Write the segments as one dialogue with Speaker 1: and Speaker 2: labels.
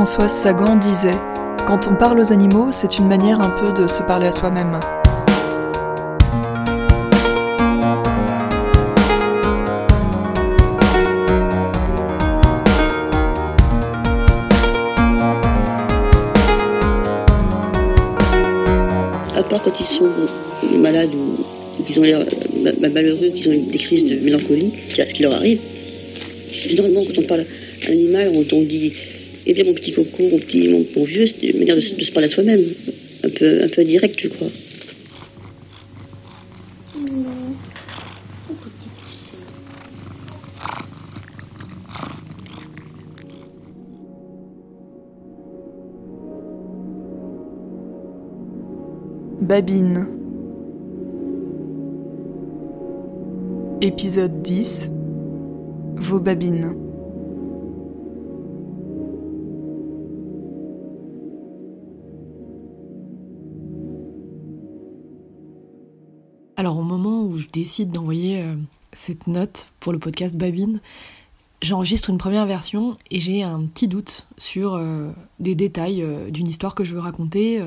Speaker 1: Françoise Sagan disait Quand on parle aux animaux, c'est une manière un peu de se parler à soi-même.
Speaker 2: À part quand ils sont malades ou, qu'ils ont l'air euh, malheureux, qu'ils ont des crises de mélancolie, c'est ce qui leur arrive. Normalement, quand on parle à animal, on dit Eh bien, mon petit coco, mon petit, mon, vieux, c'est une manière de, de, se parler à soi-même. Un peu, un peu direct, je crois.
Speaker 1: Babine. Épisode 10 Vos babines.
Speaker 3: Alors au moment où je décide d'envoyer euh, cette note pour le podcast Babine, j'enregistre une première version et j'ai un petit doute sur euh, des détails euh, d'une histoire que je veux raconter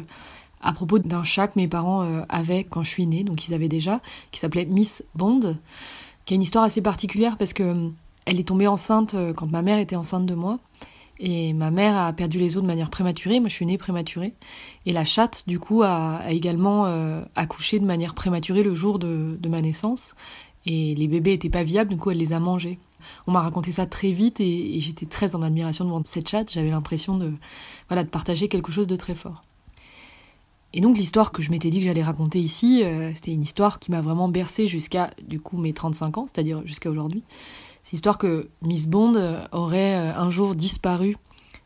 Speaker 3: à propos d'un chat que mes parents avaient quand je suis née, donc ils avaient déjà, qui s'appelait Miss Bond, qui a une histoire assez particulière parce que elle est tombée enceinte quand ma mère était enceinte de moi. Et ma mère a perdu les os de manière prématurée, moi je suis née prématurée. Et la chatte, du coup, a, également accouché de manière prématurée le jour de, ma naissance. Et les bébés étaient pas viables, du coup elle les a mangés. On m'a raconté ça très vite et, et j'étais très en admiration devant cette chatte. J'avais l'impression de, voilà, de partager quelque chose de très fort. Et donc l'histoire que je m'étais dit que j'allais raconter ici, euh, c'était une histoire qui m'a vraiment bercée jusqu'à du coup mes 35 ans, c'est-à-dire jusqu'à aujourd'hui. C'est l'histoire que Miss Bond euh, aurait euh, un jour disparu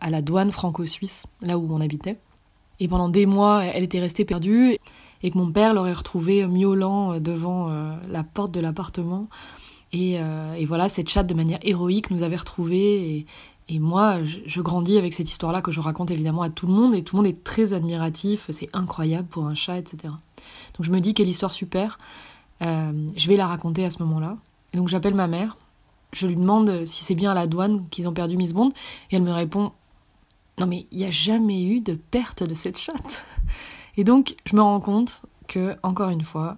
Speaker 3: à la douane franco-suisse, là où on habitait. Et pendant des mois, elle était restée perdue et que mon père l'aurait retrouvée miaulant devant la porte de l'appartement. Et, voilà, cette chatte de manière héroïque nous avait retrouvés et, moi, je, grandis avec cette histoire-là que je raconte évidemment à tout le monde, et tout le monde est très admiratif, c'est incroyable pour un chat, etc. Donc je me dis quelle histoire super, euh, je vais la raconter à ce moment-là. Et donc j'appelle ma mère, je lui demande si c'est bien à la douane qu'ils ont perdu Miss Bond, et elle me répond Non mais il n'y a jamais eu de perte de cette chatte. Et donc je me rends compte que, encore une fois,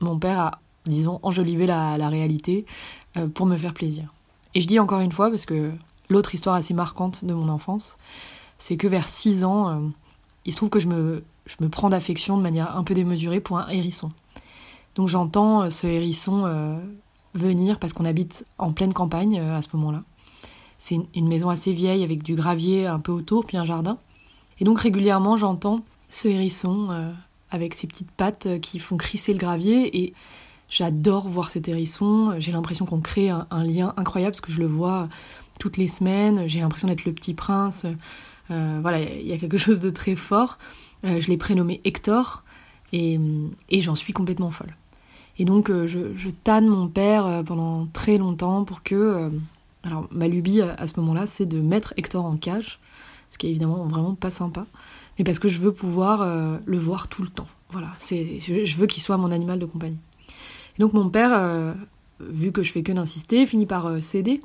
Speaker 3: mon père a, disons, enjolivé la, réalité euh, pour me faire plaisir. Et je dis encore une fois parce que l'autre histoire assez marquante de mon enfance, c'est que vers 6 ans, euh, il se trouve que je me, prends d'affection de manière un peu démesurée pour un hérisson. Donc j'entends euh, ce hérisson venir parce qu'on habite en pleine campagne à ce moment-là. C'est une, maison assez vieille avec du gravier un peu autour, puis un jardin. Et donc régulièrement j'entends ce hérisson avec ses petites pattes qui font crisser le gravier et j'adore voir cet hérisson. J'ai l'impression qu'on crée un, lien incroyable parce que je le vois toutes les semaines. J'ai l'impression d'être le petit prince. Euh, voilà, il y a quelque chose de très fort. Euh, je l'ai prénommé Hector et j'en suis complètement folle. Et donc euh, je, tanne mon père pendant très longtemps pour que... alors ma lubie à, ce moment-là, c'est de mettre Hector en cage, ce qui est évidemment vraiment pas sympa, mais parce que je veux pouvoir le voir tout le temps. Voilà, c'est, je, veux qu'il soit mon animal de compagnie. Et donc mon père, vu que je fais que d'insister, finit par céder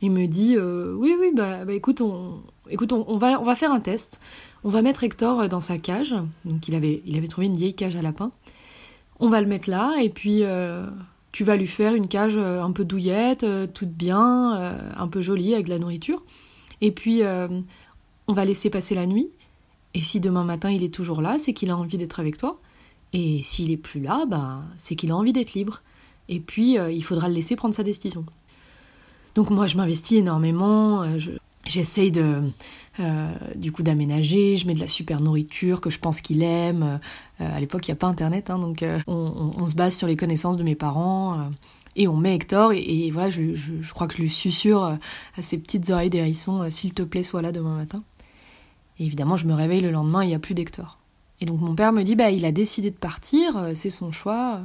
Speaker 3: il me dit euh, oui oui bah, bah, écoute on écoute on, va on va faire un test. On va mettre Hector euh, dans sa cage. Donc il avait il avait trouvé une vieille cage à lapin. On va le mettre là et puis euh, tu vas lui faire une cage un peu douillette, toute bien, un peu jolie avec de la nourriture. Et puis on va laisser passer la nuit. Et si demain matin il est toujours là, c'est qu'il a envie d'être avec toi. Et s'il est plus là, bah, c'est qu'il a envie d'être libre. Et puis il faudra le laisser prendre sa décision. Donc moi, je m'investis énormément. Euh, j'essaye de, euh, du coup, d'aménager. Je mets de la super nourriture que je pense qu'il aime. Euh, à l'époque, il n'y a pas Internet, hein, donc on, se base sur les connaissances de mes parents. et on met Hector, et, voilà, je, crois que je lui susurre à ses petites oreilles d'hérisson, s'il te plaît, sois là demain matin. Et évidemment, je me réveille le lendemain, il n'y a plus d'Hector. Et donc mon père me dit, bah, il a décidé de partir, c'est son choix,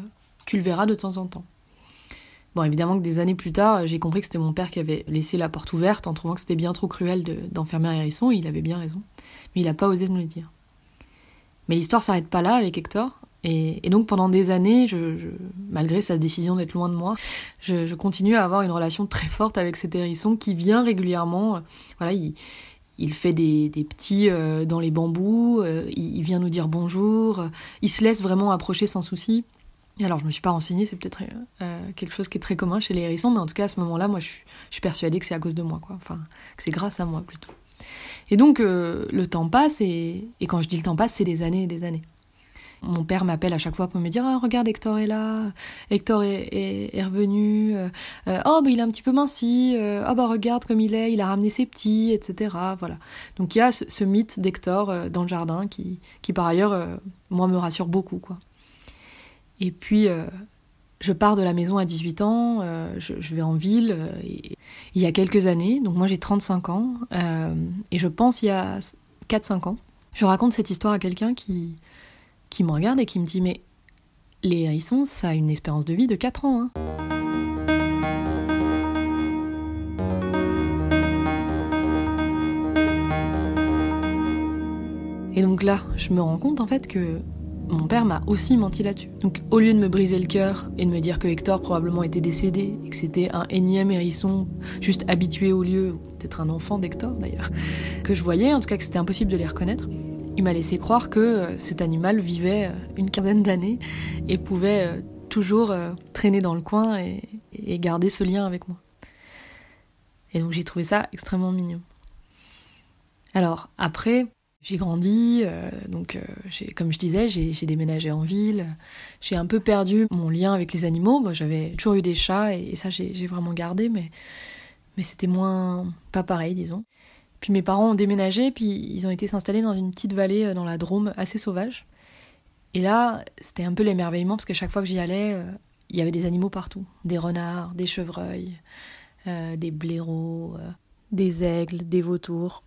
Speaker 3: tu le verras de temps en temps. Bon, évidemment que des années plus tard, j'ai compris que c'était mon père qui avait laissé la porte ouverte en trouvant que c'était bien trop cruel d'enfermer un hérisson, il avait bien raison. Mais il n'a pas osé me le dire. Mais l'histoire s'arrête pas là avec Hector. Et, donc pendant des années, malgré sa décision d'être loin de moi, je, continue à avoir une relation très forte avec cet hérisson qui vient régulièrement. voilà, il, il fait des, petits dans les bambous, il, vient nous dire bonjour, il se laisse vraiment approcher sans souci. Et alors je me suis pas renseignée, c'est peut-être quelque chose qui est très commun chez les hérissons, mais en tout cas à ce moment-là, moi je, suis persuadée que c'est à cause de moi, quoi. Enfin, que c'est grâce à moi plutôt. Et donc le temps passe, et, quand je dis le temps passe, c'est des années et des années. Mon père m'appelle à chaque fois pour me dire ah, regarde Hector est là, Hector est, revenu, euh, euh, oh bah il est un petit peu minci, euh, oh bah regarde comme il est, il a ramené ses petits, etc. Voilà. Donc il y a ce, mythe d'Hector dans le jardin qui, qui par ailleurs moi me rassure beaucoup quoi. Et puis je pars de la maison à 18 ans, je, vais en ville il y a quelques années, donc moi j'ai 35 ans, et je pense il y a 4-5 ans, je raconte cette histoire à quelqu'un qui, qui me regarde et qui me dit Mais les hérissons, ça a une espérance de vie de 4 ans. Hein. Et donc là, je me rends compte en fait que mon père m'a aussi menti là-dessus. Donc au lieu de me briser le cœur et de me dire que Hector probablement était décédé et que c'était un énième hérisson juste habitué au lieu, peut-être un enfant d'Hector d'ailleurs, que je voyais, en tout cas que c'était impossible de les reconnaître, il m'a laissé croire que euh, cet animal vivait euh, une quinzaine d'années et pouvait euh, toujours traîner dans le coin et, garder ce lien avec moi. Et donc j'ai trouvé ça extrêmement mignon. Alors après, j'ai grandi, donc comme je disais, j'ai déménagé en ville, j'ai un peu perdu mon lien avec les animaux. Moi, j'avais toujours eu des chats et, ça j'ai vraiment gardé, mais, mais c'était moins pas pareil, disons. Puis mes parents ont déménagé, puis ils ont été s'installer dans une petite vallée euh, dans la Drôme assez sauvage. Et là, c'était un peu l'émerveillement parce que chaque fois que j'y allais, euh, il y avait des animaux partout. Des renards, des chevreuils, euh, des blaireaux, des aigles, des vautours.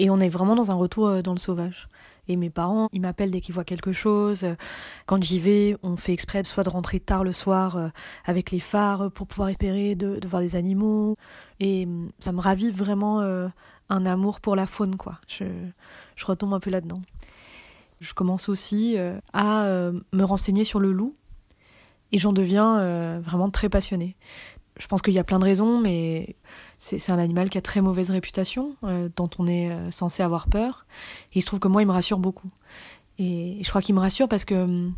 Speaker 3: Et on est vraiment dans un retour dans le sauvage. Et mes parents, ils m'appellent dès qu'ils voient quelque chose. Quand j'y vais, on fait exprès soit de rentrer tard le soir avec les phares pour pouvoir espérer de, voir des animaux. Et ça me ravive vraiment un amour pour la faune, quoi. Je, je retombe un peu là-dedans. Je commence aussi euh, à euh, me renseigner sur le loup et j'en deviens euh, vraiment très passionnée. Je pense qu'il y a plein de raisons, mais c'est un animal qui a très mauvaise réputation, dont on est censé avoir peur. Et il se trouve que moi, il me rassure beaucoup. Et je crois qu'il me rassure parce que hum,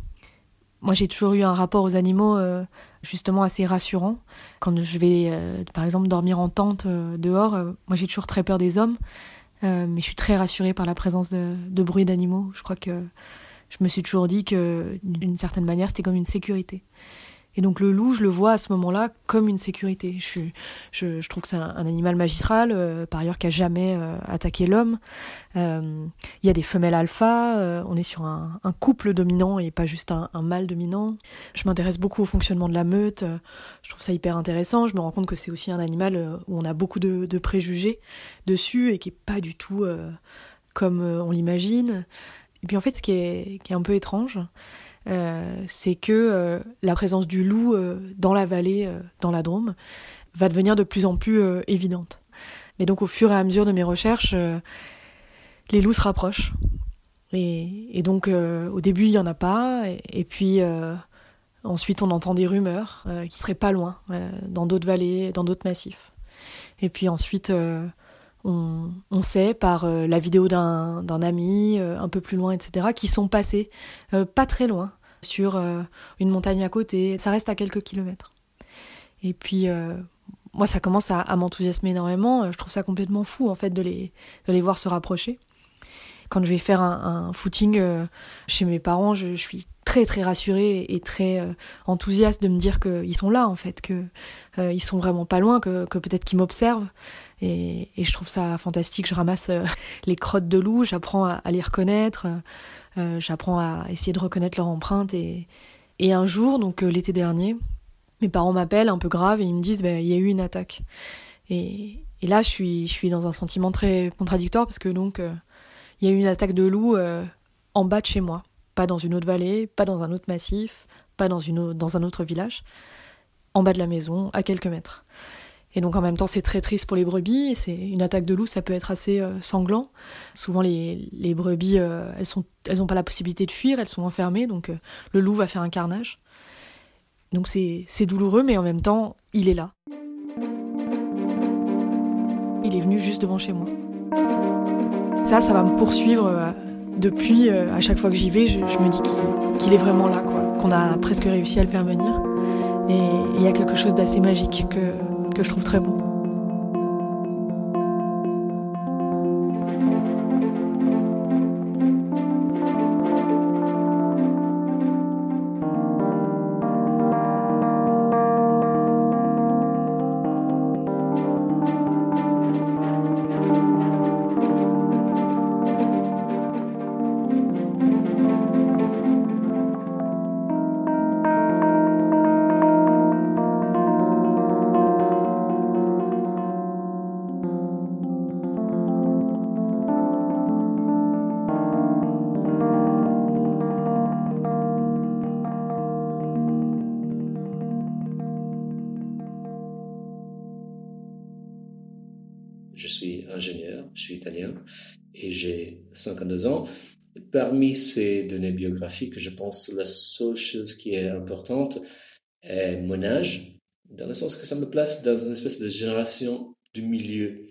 Speaker 3: moi, j'ai toujours eu un rapport aux animaux euh, justement assez rassurant. Quand je vais, euh, par exemple, dormir en tente euh, dehors, moi j'ai toujours très peur des hommes, mais je suis très rassurée par la présence de, de bruits d'animaux. Je crois que je me suis toujours dit que, d'une certaine manière, c'était comme une sécurité. Et donc le loup, je le vois à ce moment-là comme une sécurité. Je, je, je trouve que c'est un, animal magistral, euh, par ailleurs qui a jamais euh, attaqué l'homme. Euh, il y a des femelles alpha, on est sur un, un, couple dominant et pas juste un, un mâle dominant. Je m'intéresse beaucoup au fonctionnement de la meute, je trouve ça hyper intéressant. Je me rends compte que c'est aussi un animal où on a beaucoup de, de, préjugés dessus et qui est pas du tout comme on l'imagine. Et puis en fait, ce qui est, qui est un peu étrange, c'est que euh, la présence du loup euh, dans la vallée, dans la Drôme, va devenir de plus en plus évidente. Mais donc au fur et à mesure de mes recherches, les loups se rapprochent. Et, donc au début il y en a pas, et, puis ensuite on entend des rumeurs qui seraient pas loin, dans d'autres vallées, dans d'autres massifs. Et puis ensuite on, sait par euh, la vidéo d'un ami euh, un peu plus loin, etc., qui sont passés euh, pas très loin sur une montagne à côté. Ça reste à quelques kilomètres. Et puis moi, ça commence à, m'enthousiasmer énormément. Je trouve ça complètement fou en fait de les de les voir se rapprocher. Quand je vais faire un, footing chez mes parents, je, suis très très rassurée et très enthousiaste de me dire qu'ils sont là en fait, que ils sont vraiment pas loin, que, que peut-être qu'ils m'observent et, je trouve ça fantastique. Je ramasse euh, les crottes de loup, j'apprends à, les reconnaître, euh, j'apprends à essayer de reconnaître leur empreinte. Et, un jour, donc euh, l'été dernier, mes parents m'appellent un peu grave et ils me disent bah, il y a eu une attaque. Et, et, là, je suis, dans un sentiment très contradictoire parce que donc il y a eu une attaque de loup en bas de chez moi, pas dans une autre vallée, pas dans un autre massif, pas dans, une, dans un autre village, en bas de la maison, à quelques mètres. Et donc en même temps, c'est très triste pour les brebis. C'est une attaque de loup, ça peut être assez euh, sanglant. Souvent, les, les brebis, euh, elles sont, elles n'ont pas la possibilité de fuir, elles sont enfermées, donc euh, le loup va faire un carnage. Donc c'est douloureux, mais en même temps, il est là. il est venu juste devant chez moi. Ça, ça va me poursuivre depuis, à chaque fois que j'y vais, je, me dis qu'il est vraiment là, qu'on a presque réussi à le faire venir. Et il y a quelque chose d'assez magique que, que je trouve très beau.
Speaker 4: Parmi ces données biographiques, je pense la seule chose qui est importante est mon âge, dans le sens que ça me place dans une espèce de génération du milieu.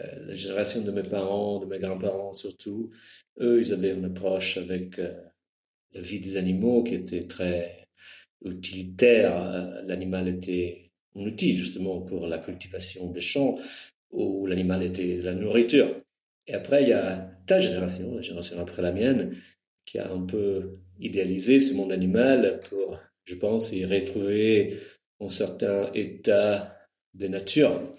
Speaker 4: Euh, la génération de mes parents, de mes grands-parents surtout, eux, ils avaient une approche avec euh, la vie des animaux qui était très utilitaire. Euh, l'animal était un outil justement pour la cultivation des champs, où l'animal était la nourriture. Et après, il y a ta génération, la génération après la mienne, qui a un peu idéalisé ce monde animal pour, je pense, y retrouver un certain état de nature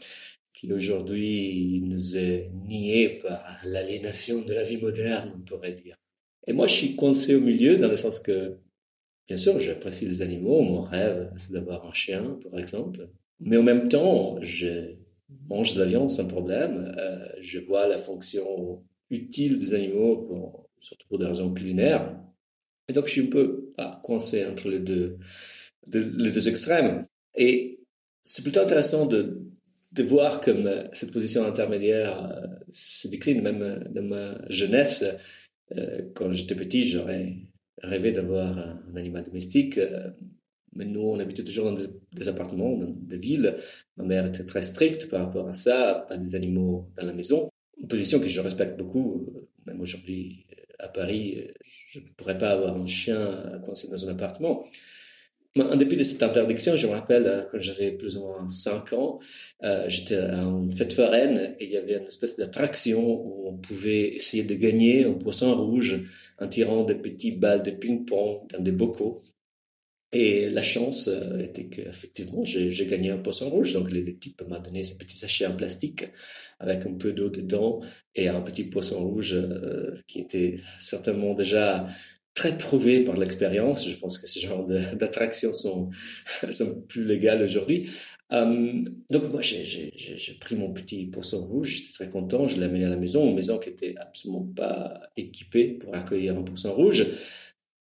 Speaker 4: qui aujourd'hui nous est nié par l'aliénation de la vie moderne, on pourrait dire. Et moi, je suis coincé au milieu dans le sens que, bien sûr, j'apprécie les animaux. Mon rêve, c'est d'avoir un chien, par exemple. Mais en même temps, je mange de la viande sans problème. Euh, je vois la fonction utile des animaux, surtout pour des raisons culinaires. Et donc, je suis un peu ah, coincé entre les deux, les deux extrêmes. Et c'est plutôt intéressant de, de voir comme euh, cette position intermédiaire euh, se décline même dans ma jeunesse. quand j'étais petit, j'aurais rêvé d'avoir un, animal domestique. Mais nous, on habitait toujours dans des, appartements, dans des villes. Ma mère était très stricte par rapport à ça, pas des animaux dans la maison. Une position que je respecte beaucoup. Même aujourd'hui, à Paris, je ne pourrais pas avoir un chien coincé dans un appartement. En dépit de cette interdiction, je me rappelle, euh, quand j'avais plus ou moins 5 ans, euh, j'étais à une fête foraine et il y avait une espèce d'attraction où on pouvait essayer de gagner un poisson rouge en tirant des petites balles de ping-pong dans des bocaux. Et la chance euh, était qu'effectivement, j'ai gagné un poisson rouge. Donc, type m'a donné ce petit sachet en plastique avec un peu d'eau dedans et un petit poisson rouge euh, qui était certainement déjà très prouvé par l'expérience. Je pense que ce genre d'attractions sont, sont plus légales aujourd'hui. Euh, donc, moi, j'ai pris mon petit poisson rouge. J'étais très content. Je l'ai amené à la maison, une maison qui était absolument pas équipée pour accueillir un poisson rouge.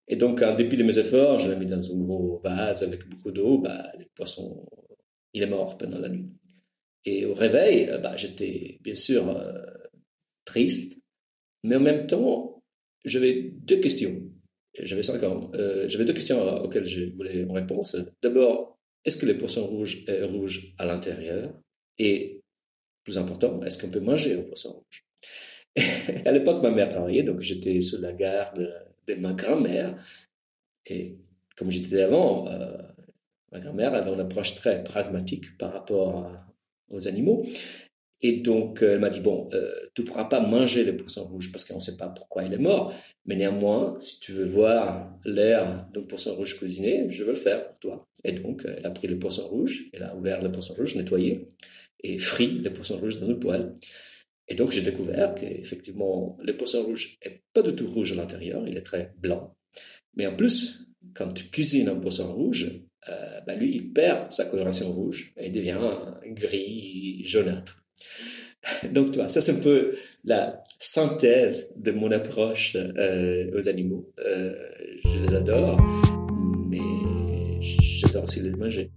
Speaker 4: Et donc, en dépit de mes efforts, je l'ai mis dans un gros vase avec beaucoup d'eau. Bah, le poisson, il est mort pendant la nuit. Et au réveil, euh, bah, j'étais bien sûr euh, triste, mais en même temps, j'avais deux questions. J'avais cinq ans. Euh, j'avais deux questions auxquelles je voulais une réponse. D'abord, est-ce que le poisson rouge est rouge à l'intérieur? Et, plus important, est-ce qu'on peut manger un poisson rouge? À l'époque, ma mère travaillait, donc j'étais sous la garde de ma grand-mère. Et comme je disais avant, euh, ma grand-mère avait une approche très pragmatique par rapport aux animaux. Et donc, euh, elle m'a dit, bon, euh, tu ne pourras pas manger le poisson rouge parce qu'on ne sait pas pourquoi il est mort. Mais néanmoins, si tu veux voir l'air d'un poisson rouge cuisiné, je veux le faire pour toi. Et donc, elle a pris le poisson rouge, elle a ouvert le poisson rouge, nettoyé, et frit le poisson rouge dans une poêle. Et donc, j'ai découvert qu'effectivement, le poisson rouge est pas du tout rouge à l'intérieur, il est très blanc. Mais en plus, quand tu cuisines un poisson rouge, ben lui, il perd sa coloration rouge et il devient gris, jaunâtre. Donc, tu vois, ça c'est un peu la synthèse de mon approche euh, aux animaux. Euh, je les adore, mais j'adore aussi les manger.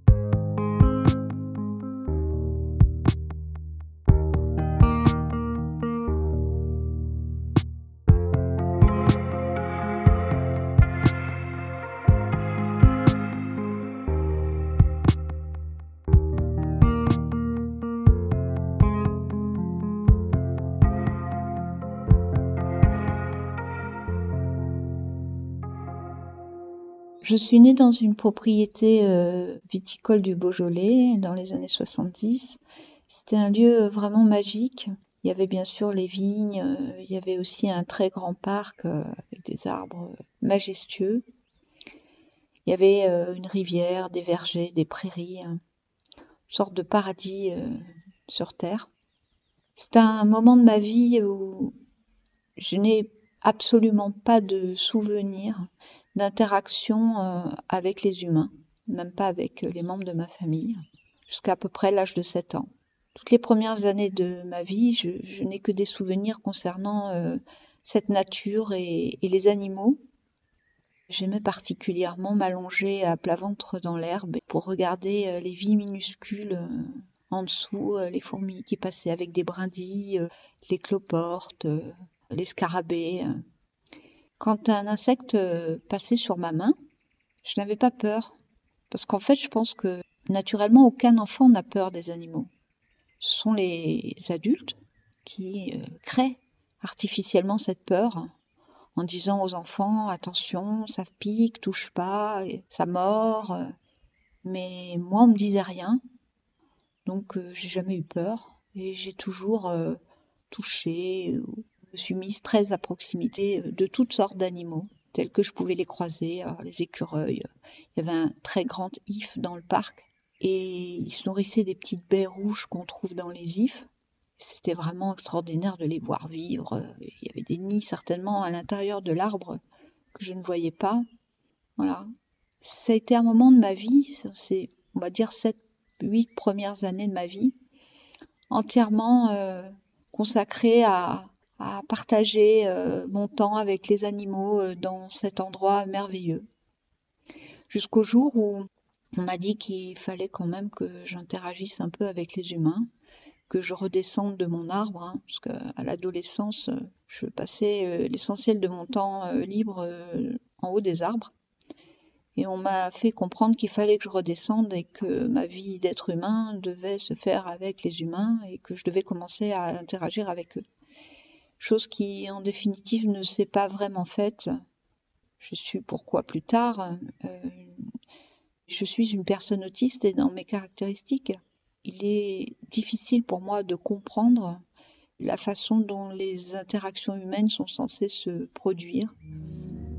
Speaker 5: Je suis née dans une propriété euh, viticole du Beaujolais dans les années 70. C'était un lieu vraiment magique. Il y avait bien sûr les vignes, euh, il y avait aussi un très grand parc euh, avec des arbres majestueux. Il y avait une rivière, des vergers, des prairies, une sorte de paradis sur Terre. C'est un moment de ma vie où je n'ai absolument pas de souvenir d'interaction euh, avec les humains, même pas avec euh, les membres de ma famille, jusqu'à peu près l'âge de 7 ans. Toutes les premières années de ma vie, je, n'ai que des souvenirs concernant euh, cette nature et, les animaux. J'aimais particulièrement m'allonger à plat ventre dans l'herbe pour regarder les vies minuscules en dessous, les fourmis qui passaient avec des brindilles, les cloportes, les scarabées. Quand un insecte euh, passait sur ma main, je n'avais pas peur. Parce qu'en fait, je pense que naturellement, aucun enfant n'a peur des animaux. Ce sont les adultes qui euh, créent artificiellement cette peur en disant aux enfants attention, ça pique, touche pas, ça mord. Mais moi, on me disait rien. Donc, euh, j'ai jamais eu peur et j'ai toujours touché me suis mise très à proximité euh, de toutes sortes d'animaux, tels que je pouvais les croiser, les écureuils. Il y avait un très grand if dans le parc et ils se nourrissaient des petites baies rouges qu'on trouve dans les ifs. C'était vraiment extraordinaire de les voir vivre. Il y avait des nids certainement à l'intérieur de l'arbre que je ne voyais pas. Voilà. Ça a été un moment de ma vie, c'est on va dire sept, huit premières années de ma vie, entièrement euh, à, à partager euh, mon temps avec les animaux euh, dans cet endroit merveilleux. Jusqu'au jour où on m'a dit qu'il fallait quand même que j'interagisse un peu avec les humains, que je redescende de mon arbre, hein, parce qu'à l'adolescence, je passais euh, l'essentiel de mon temps libre en haut des arbres. Et on m'a fait comprendre qu'il fallait que je redescende et que ma vie d'être humain devait se faire avec les humains et que je devais commencer à interagir avec eux chose qui en définitive ne s'est pas vraiment faite. Je suis pourquoi plus tard. Euh, je suis une personne autiste et dans mes caractéristiques, il est difficile pour moi de comprendre la façon dont les interactions humaines sont censées se produire,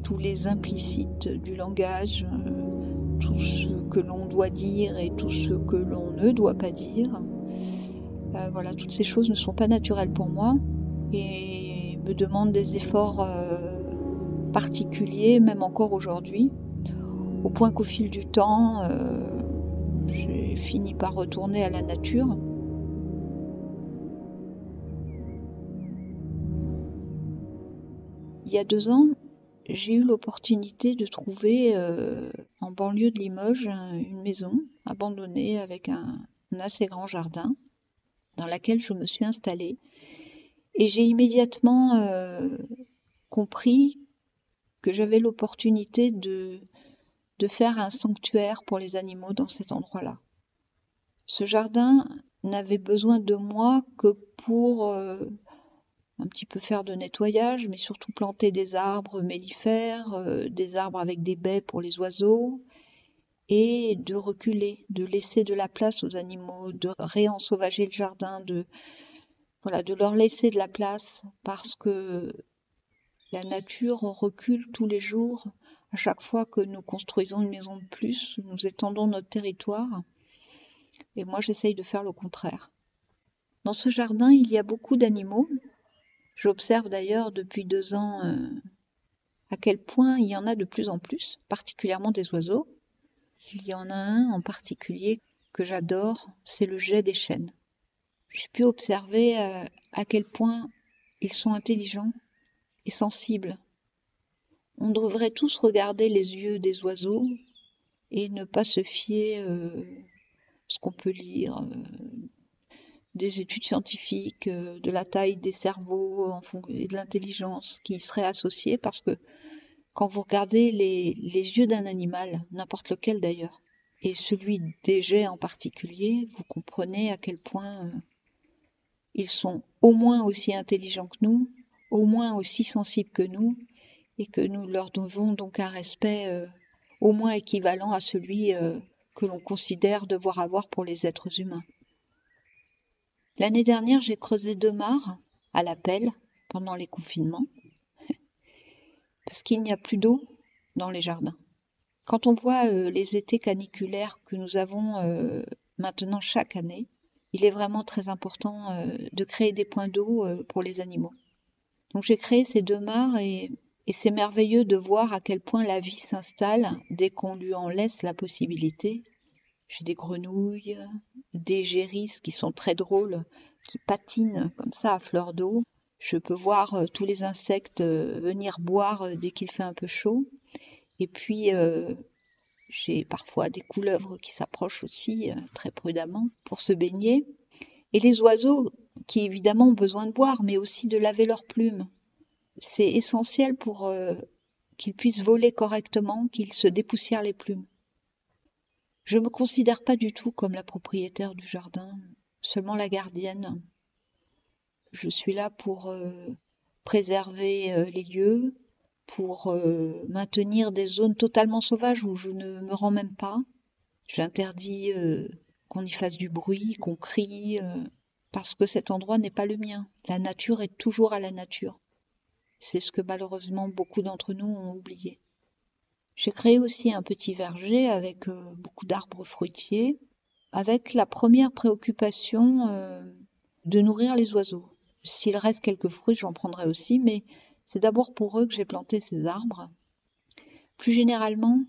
Speaker 5: tous les implicites du langage, euh, tout ce que l'on doit dire et tout ce que l'on ne doit pas dire. Euh, voilà, toutes ces choses ne sont pas naturelles pour moi et me demande des efforts euh, particuliers, même encore aujourd'hui, au point qu'au fil du temps, euh, j'ai fini par retourner à la nature. Il y a deux ans, j'ai eu l'opportunité de trouver euh, en banlieue de Limoges une maison abandonnée avec un assez grand jardin dans laquelle je me suis installée et j'ai immédiatement euh, compris que j'avais l'opportunité de, de faire un sanctuaire pour les animaux dans cet endroit-là. Ce jardin n'avait besoin de moi que pour euh, un petit peu faire de nettoyage, mais surtout planter des arbres mellifères, euh, des arbres avec des baies pour les oiseaux, et de reculer, de laisser de la place aux animaux, de réensauvager le jardin, de, voilà, de leur laisser de la place parce que la nature recule tous les jours. À chaque fois que nous construisons une maison de plus, nous étendons notre territoire. Et moi, j'essaye de faire le contraire. Dans ce jardin, il y a beaucoup d'animaux. J'observe d'ailleurs depuis deux ans euh, à quel point il y en a de plus en plus, particulièrement des oiseaux. Il y en a un en particulier que j'adore, c'est le jet des chênes j'ai pu observer euh, à quel point ils sont intelligents et sensibles. On devrait tous regarder les yeux des oiseaux et ne pas se fier euh, ce qu'on peut lire euh, des études scientifiques, de la taille des cerveaux et de l'intelligence qui y seraient associées parce que quand vous regardez les yeux d'un animal, n'importe lequel d'ailleurs, et celui des jets en particulier, vous comprenez à quel point ils sont au moins aussi intelligents que nous, au moins aussi sensibles que nous, et que nous leur devons donc un respect euh, au moins équivalent à celui euh, que l'on considère devoir avoir pour les êtres humains. L'année dernière, j'ai creusé deux mares à la pelle pendant les confinements, parce qu'il n'y a plus d'eau dans les jardins. Quand on voit euh, les étés caniculaires que nous avons maintenant chaque année, il est vraiment très important euh, de créer des points d'eau pour les animaux. Donc j'ai créé ces deux mares et, c'est merveilleux de voir à quel point la vie s'installe dès qu'on lui en laisse la possibilité. J'ai des grenouilles, des gérisses qui sont très drôles, qui patinent comme ça à fleur d'eau. Je peux voir tous les insectes venir boire dès qu'il fait un peu chaud. Et puis, euh, j'ai parfois des couleuvres qui s'approchent aussi euh, très prudemment pour se baigner. Et les oiseaux qui évidemment ont besoin de boire, mais aussi de laver leurs plumes. C'est essentiel pour euh, qu'ils puissent voler correctement, qu'ils se dépoussièrent les plumes. Je ne me considère pas du tout comme la propriétaire du jardin, seulement la gardienne. Je suis là pour préserver les lieux, pour euh, maintenir des zones totalement sauvages où je ne me rends même pas. J'interdis euh, qu'on y fasse du bruit, qu'on crie, euh, parce que cet endroit n'est pas le mien. La nature est toujours à la nature. C'est ce que malheureusement beaucoup d'entre nous ont oublié. J'ai créé aussi un petit verger avec beaucoup d'arbres fruitiers, avec la première préoccupation de nourrir les oiseaux. S'il reste quelques fruits, j'en prendrai aussi, mais c'est d'abord pour eux que j'ai planté ces arbres. Plus généralement,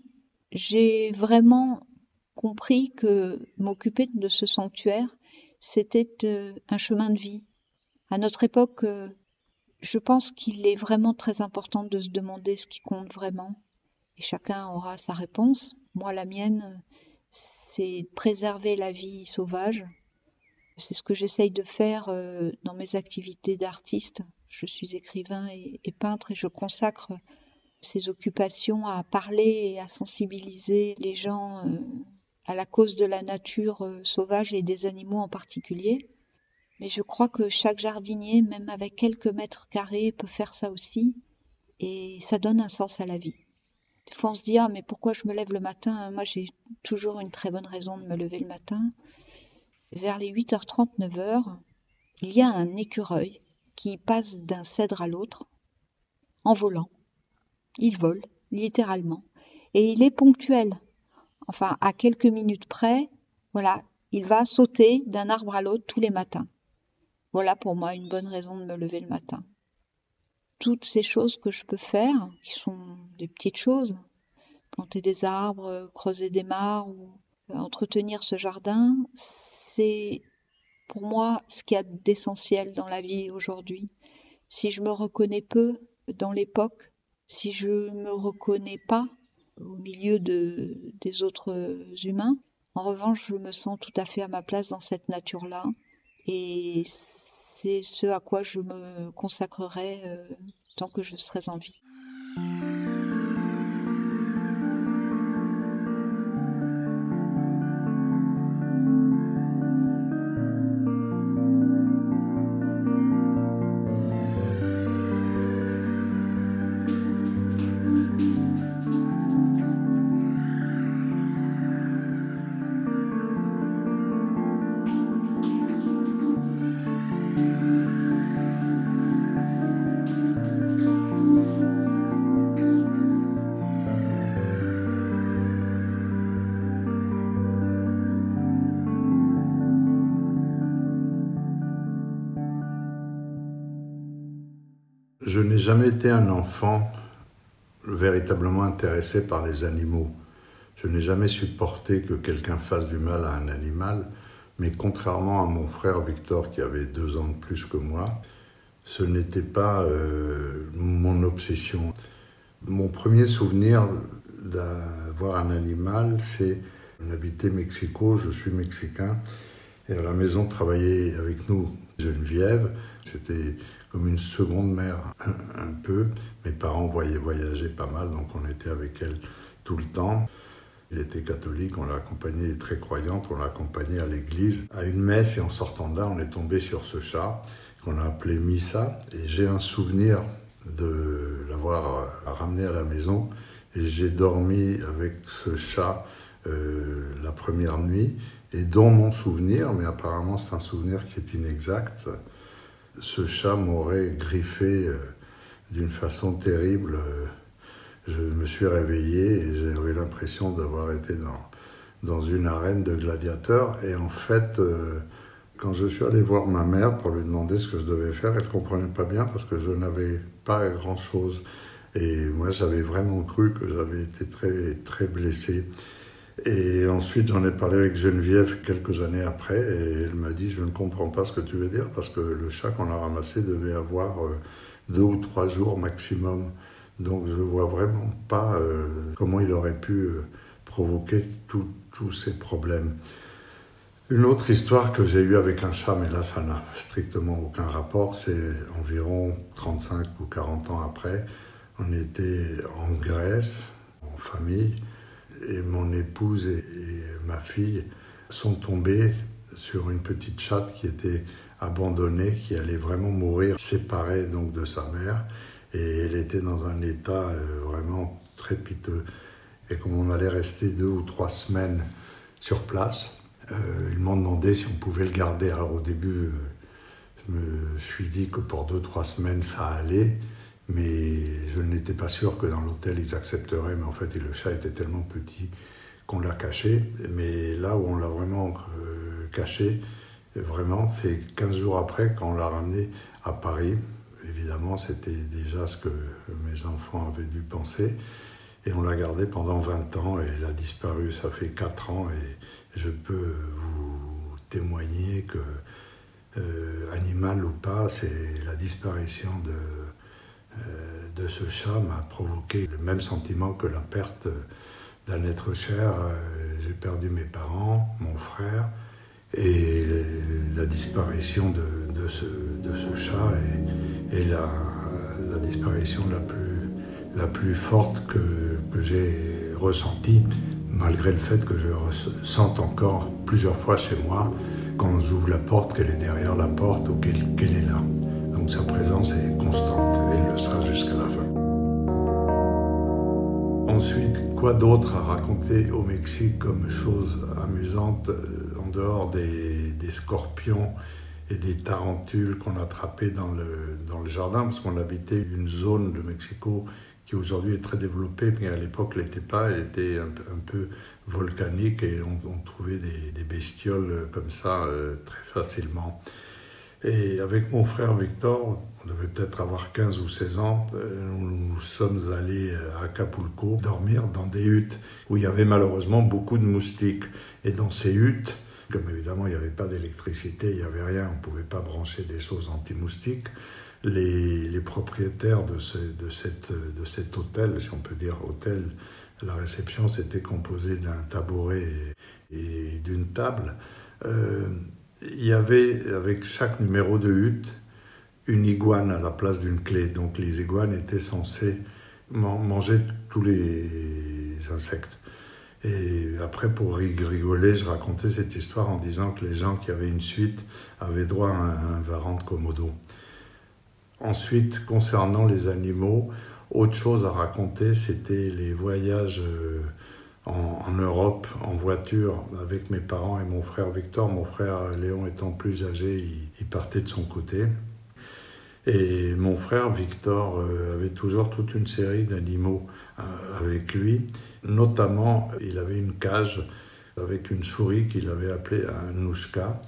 Speaker 5: j'ai vraiment compris que m'occuper de ce sanctuaire, c'était euh, un chemin de vie. À notre époque, euh, je pense qu'il est vraiment très important de se demander ce qui compte vraiment. Et chacun aura sa réponse. Moi, la mienne, c'est préserver la vie sauvage. C'est ce que j'essaye de faire euh, dans mes activités d'artiste. Je suis écrivain et, peintre et je consacre ces occupations à parler et à sensibiliser les gens euh, à la cause de la nature euh, sauvage et des animaux en particulier. Mais je crois que chaque jardinier, même avec quelques mètres carrés, peut faire ça aussi. Et ça donne un sens à la vie. Des fois, on se dit Ah, mais pourquoi je me lève le matin? Moi, j'ai toujours une très bonne raison de me lever le matin. Vers les 8h30, 9h, il y a un écureuil qui passe d'un cèdre à l'autre en volant. Il vole, littéralement. Et il est ponctuel. Enfin, à quelques minutes près, voilà, il va sauter d'un arbre à l'autre tous les matins. Voilà pour moi une bonne raison de me lever le matin. Toutes ces choses que je peux faire, qui sont des petites choses, planter des arbres, creuser des mares ou entretenir ce jardin, c'est pour moi ce qu'il y a d'essentiel dans la vie aujourd'hui. Si je me reconnais peu dans l'époque, si je me reconnais pas au milieu de, des autres humains, en revanche, je me sens tout à fait à ma place dans cette nature-là. Et c'est ce à quoi je me consacrerai euh, tant que je serai en vie.
Speaker 6: Jamais été un enfant véritablement intéressé par les animaux. Je n'ai jamais supporté que quelqu'un fasse du mal à un animal, mais contrairement à mon frère Victor qui avait deux ans de plus que moi, ce n'était pas euh, mon obsession. Mon premier souvenir d'avoir un animal, c'est on habitait Mexico, je suis mexicain, et à la maison travaillait avec nous Geneviève. C'était comme une seconde mère, un, peu. Mes parents voyaient voyager pas mal, donc on était avec elle tout le temps. Il était catholique, on l'a accompagné, très croyante, on l'a accompagné à l'église, à une messe, et en sortant de là, on est tombé sur ce chat qu'on a appelé Missa. Et j'ai un souvenir de l'avoir ramené à la maison Et j'ai dormi avec ce chat la première nuit. Et dans mon souvenir, mais apparemment c'est un souvenir qui est inexact, ce chat m'aurait griffé d'une façon terrible. Je me suis réveillé et j'avais l'impression d'avoir été dans, dans une arène de gladiateurs. Et en fait, euh, quand je suis allé voir ma mère pour lui demander ce que je devais faire, elle ne comprenait pas bien parce que je n'avais pas grand-chose. Et moi, j'avais vraiment cru que j'avais été très, très blessé. Et ensuite, j'en ai parlé avec Geneviève quelques années après, et elle m'a dit, je ne comprends pas ce que tu veux dire, parce que le chat qu'on a ramassé devait avoir euh, deux ou trois jours maximum. Donc je ne vois vraiment pas euh, comment il aurait pu provoquer tous ces problèmes. Une autre histoire que j'ai eue avec un chat, mais là ça n'a strictement aucun rapport, c'est environ 35 ou 40 ans après. On était en Grèce, en famille, et mon épouse et, ma fille sont tombées sur une petite chatte qui était abandonnée, qui allait vraiment mourir, séparée donc de sa mère, et elle était dans un état euh, vraiment très piteux. Et comme on allait rester deux ou trois semaines sur place, euh, ils m'ont demandé si on pouvait le garder. Alors au début, euh, je me suis dit que pour deux, trois semaines, ça allait. Mais je n'étais pas sûr que dans l'hôtel, ils accepteraient. Mais en fait, le chat était tellement petit qu'on l'a caché. Mais là où on l'a vraiment euh, caché, vraiment, c'est 15 jours après, quand on l'a ramené à Paris. Évidemment, c'était déjà ce que mes enfants avaient dû penser. Et on l'a gardé pendant 20 ans et il a disparu, ça fait 4 ans et je peux vous témoigner que, euh, animal ou pas, c'est la disparition de, de ce chat m'a provoqué le même sentiment que la perte d'un être cher. Euh, j'ai perdu mes parents, mon frère, et la disparition de, ce, chat est, la, disparition la plus forte que, j'ai ressentie, malgré le fait que je ressente encore plusieurs fois chez moi, quand j'ouvre la porte, qu'elle est derrière la porte ou qu'elle est là. Donc sa présence est constante sera jusqu'à la fin. Ensuite, quoi d'autre à raconter au Mexique comme chose amusante euh, en dehors des, scorpions et des tarentules qu'on attrapait dans le, dans le jardin, parce qu'on habitait une zone de Mexico qui aujourd'hui est très développée, mais à l'époque l'était pas, elle était un, peu volcanique et on, trouvait des, bestioles comme ça euh, très facilement. Et avec mon frère Victor, on devait peut-être avoir 15 ou 16 ans, euh, nous sommes allés à Acapulco dormir dans des huttes où il y avait malheureusement beaucoup de moustiques. Et dans ces huttes, comme évidemment il n'y avait pas d'électricité, il n'y avait rien, on ne pouvait pas brancher des choses anti-moustiques, les, propriétaires de cet hôtel, si on peut dire hôtel, la réception s'était composée d'un tabouret et, d'une table. Euh, il y avait avec chaque numéro de hutte une iguane à la place d'une clé. Donc les iguanes étaient censées manger tous les insectes. Et après, pour rigoler, je racontais cette histoire en disant que les gens qui avaient une suite avaient droit à un, un varan de Komodo. Ensuite, concernant les animaux, autre chose à raconter, c'était les voyages en, Europe en voiture avec mes parents et mon frère Victor. Mon frère Léon étant plus âgé, il, partait de son côté. Et mon frère Victor euh, avait toujours toute une série d'animaux euh, avec lui. Notamment, il avait une cage avec une souris qu'il avait appelée un nouchka.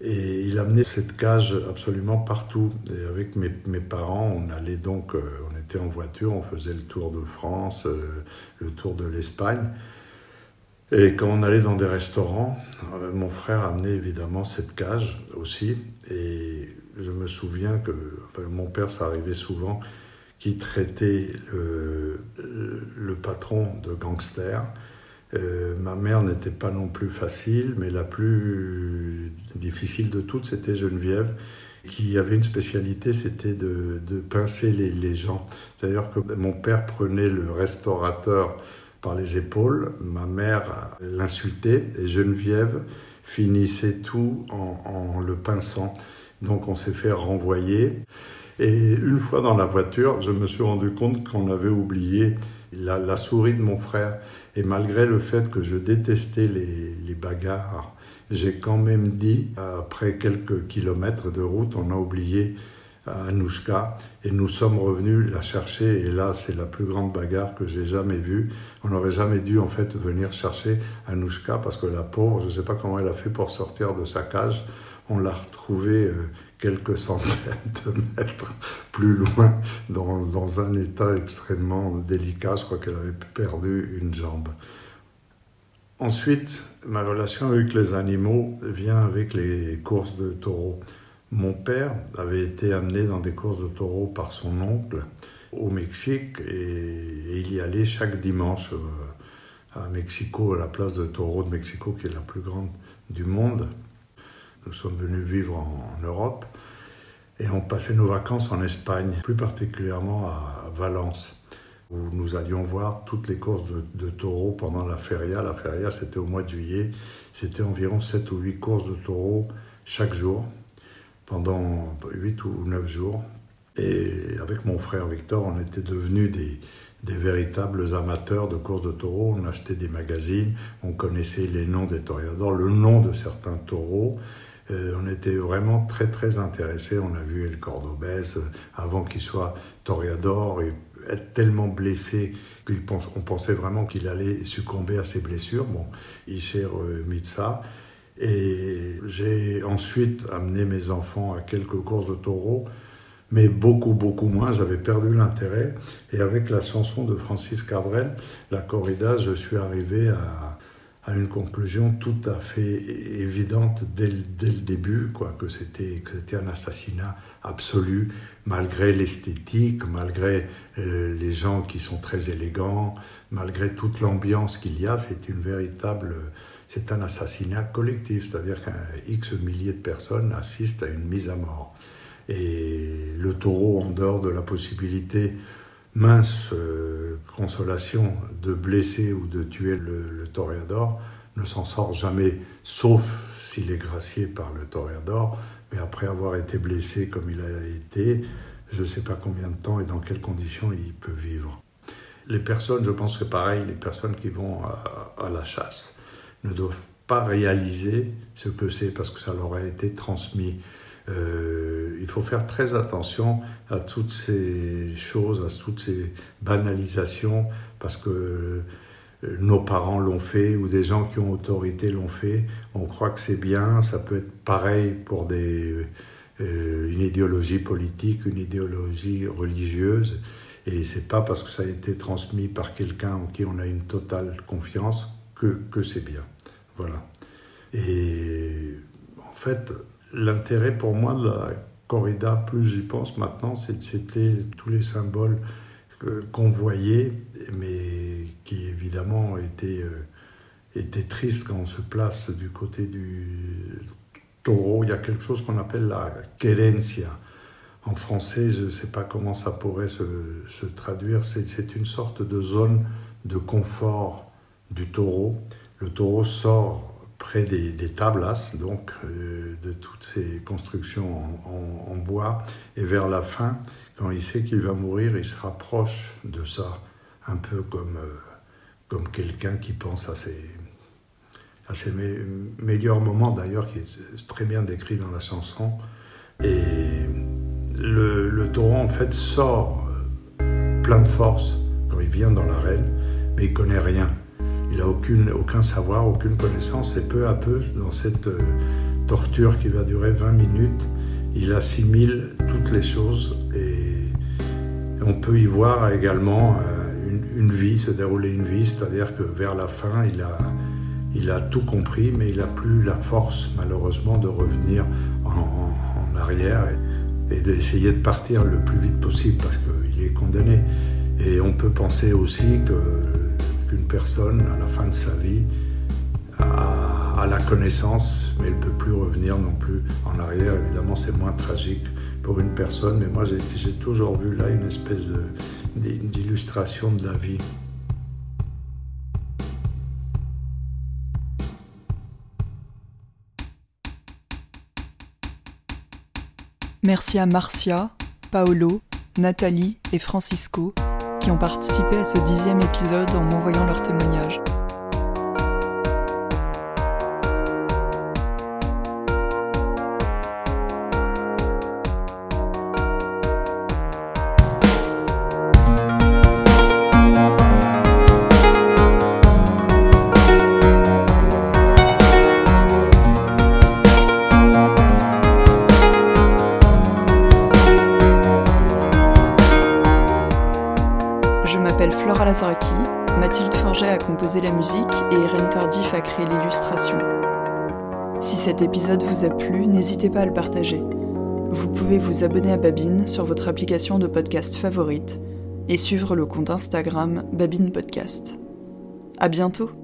Speaker 6: Et il amenait cette cage absolument partout. Et avec mes, mes parents, on allait donc, euh, on était en voiture, on faisait le tour de France, le tour de l'Espagne. Et quand on allait dans des restaurants, euh, mon frère amenait évidemment cette cage aussi. Et je me souviens que mon père, ça arrivait souvent, qui traitait le, patron de gangster euh, ma mère n'était pas non plus facile, mais la plus difficile de toutes, c'était Geneviève, qui avait une spécialité, c'était de, pincer les, gens. C'est-à-dire que mon père prenait le restaurateur par les épaules, ma mère l'insultait, et Geneviève finissait tout en, le pinçant. Donc on s'est fait renvoyer. Et une fois dans la voiture, je me suis rendu compte qu'on avait oublié la, souris de mon frère. Et malgré le fait que je détestais les bagarres, j'ai quand même dit, après quelques kilomètres de route, on a oublié Anouchka et nous sommes revenus la chercher et là c'est la plus grande bagarre que j'ai jamais vue. On n'aurait jamais dû en fait venir chercher Anouchka parce que la pauvre, je ne sais pas comment elle a fait pour sortir de sa cage. On l'a retrouvée euh, quelques centaines de mètres plus loin dans, dans un état extrêmement délicat. Je crois qu'elle avait perdu une jambe. Ensuite, ma relation avec les animaux vient avec les courses de taureaux. Mon père avait été amené dans des courses de taureaux par son oncle au Mexique et, il y allait chaque dimanche euh, à Mexico, à la place de taureaux de Mexico, qui est la plus grande du monde. Nous sommes venus vivre en, Europe et on passait nos vacances en Espagne, plus particulièrement à Valence, où nous allions voir toutes les courses de, de taureaux pendant la feria. La feria, c'était au mois de juillet. C'était environ 7 ou 8 courses de taureaux chaque jour pendant 8 ou 9 jours. Et avec mon frère Victor, on était devenus des, véritables amateurs de courses de taureaux. On achetait des magazines, on connaissait les noms des toreadors, le nom de certains taureaux. Euh, on était vraiment très très intéressés. On a vu El Cordobès euh, avant qu'il soit toreador et être tellement blessé qu'on pensait vraiment qu'il allait succomber à ses blessures. Bon, il s'est remis de ça. Et j'ai ensuite amené mes enfants à quelques courses de taureaux, mais beaucoup, beaucoup moins. J'avais perdu l'intérêt. Et avec la chanson de Francis Cabrel, La corrida, je suis arrivé à, à une conclusion tout à fait évidente dès, dès le début, quoi, que c'était un assassinat absolu, malgré l'esthétique, malgré euh, les gens qui sont très élégants, malgré toute l'ambiance qu'il y a, c'est une véritable c'est un assassinat collectif, c'est-à-dire qu'un X milliers de personnes assistent à une mise à mort. Et le taureau, en dehors de la possibilité mince euh, consolation de blesser ou de tuer le, le toréador, ne s'en sort jamais, sauf s'il est gracié par le toréador, mais après avoir été blessé comme il a été, je ne sais pas combien de temps et dans quelles conditions il peut vivre. Les personnes, je pense que pareil, les personnes qui vont à la chasse, ne doivent pas réaliser ce que c'est parce que ça leur a été transmis. Euh, il faut faire très attention à toutes ces choses, à toutes ces banalisations, parce que euh, nos parents l'ont fait ou des gens qui ont autorité l'ont fait. On croit que c'est bien, ça peut être pareil pour des, euh, une idéologie politique, une idéologie religieuse. Et c'est pas parce que ça a été transmis par quelqu'un en qui on a une totale confiance que, que c'est bien. Voilà. Et en fait, l'intérêt pour moi de la corrida, plus j'y pense maintenant, c'était tous les symboles qu'on voyait, mais qui évidemment étaient, euh, étaient tristes quand on se place du côté du taureau. Il y a quelque chose qu'on appelle la querencia. En français, je ne sais pas comment ça pourrait se, se traduire. C'est une sorte de zone de confort du taureau le taureau sort près des, des tablas, donc euh, de toutes ces constructions en, bois, et vers la fin, quand il sait qu'il va mourir, il se rapproche de ça, un peu comme, euh, comme quelqu'un qui pense à ses, à ses meilleurs moments, d'ailleurs, qui est très bien décrit dans la chanson. Et le, taureau, en fait, sort euh, plein de force quand il vient dans l'arène, mais il connaît rien. Il n'a aucun savoir, aucune connaissance, et peu à peu, dans cette euh, torture qui va durer 20 minutes, il assimile toutes les choses et on peut y voir également euh, une, vie, se dérouler une vie, c'est-à-dire que vers la fin, il a, il a tout compris, mais il n'a plus la force, malheureusement, de revenir en, arrière et, et d'essayer de partir le plus vite possible parce qu'il est condamné. Et on peut penser aussi que une personne, à la fin de sa vie, a, la connaissance, mais elle ne peut plus revenir non plus en arrière. Évidemment, c'est moins tragique pour une personne, mais moi, j'ai toujours vu là une espèce d'illustration de la vie.
Speaker 1: Merci à Marcia Paolo, Nathalie et Francisco qui ont participé à ce dixième épisode en m'envoyant leurs témoignages. Cet épisode vous a plu, n'hésitez pas à le partager. Vous pouvez vous abonner à Babine sur votre application de podcast favorite et suivre le compte Instagram Babine Podcast. À bientôt!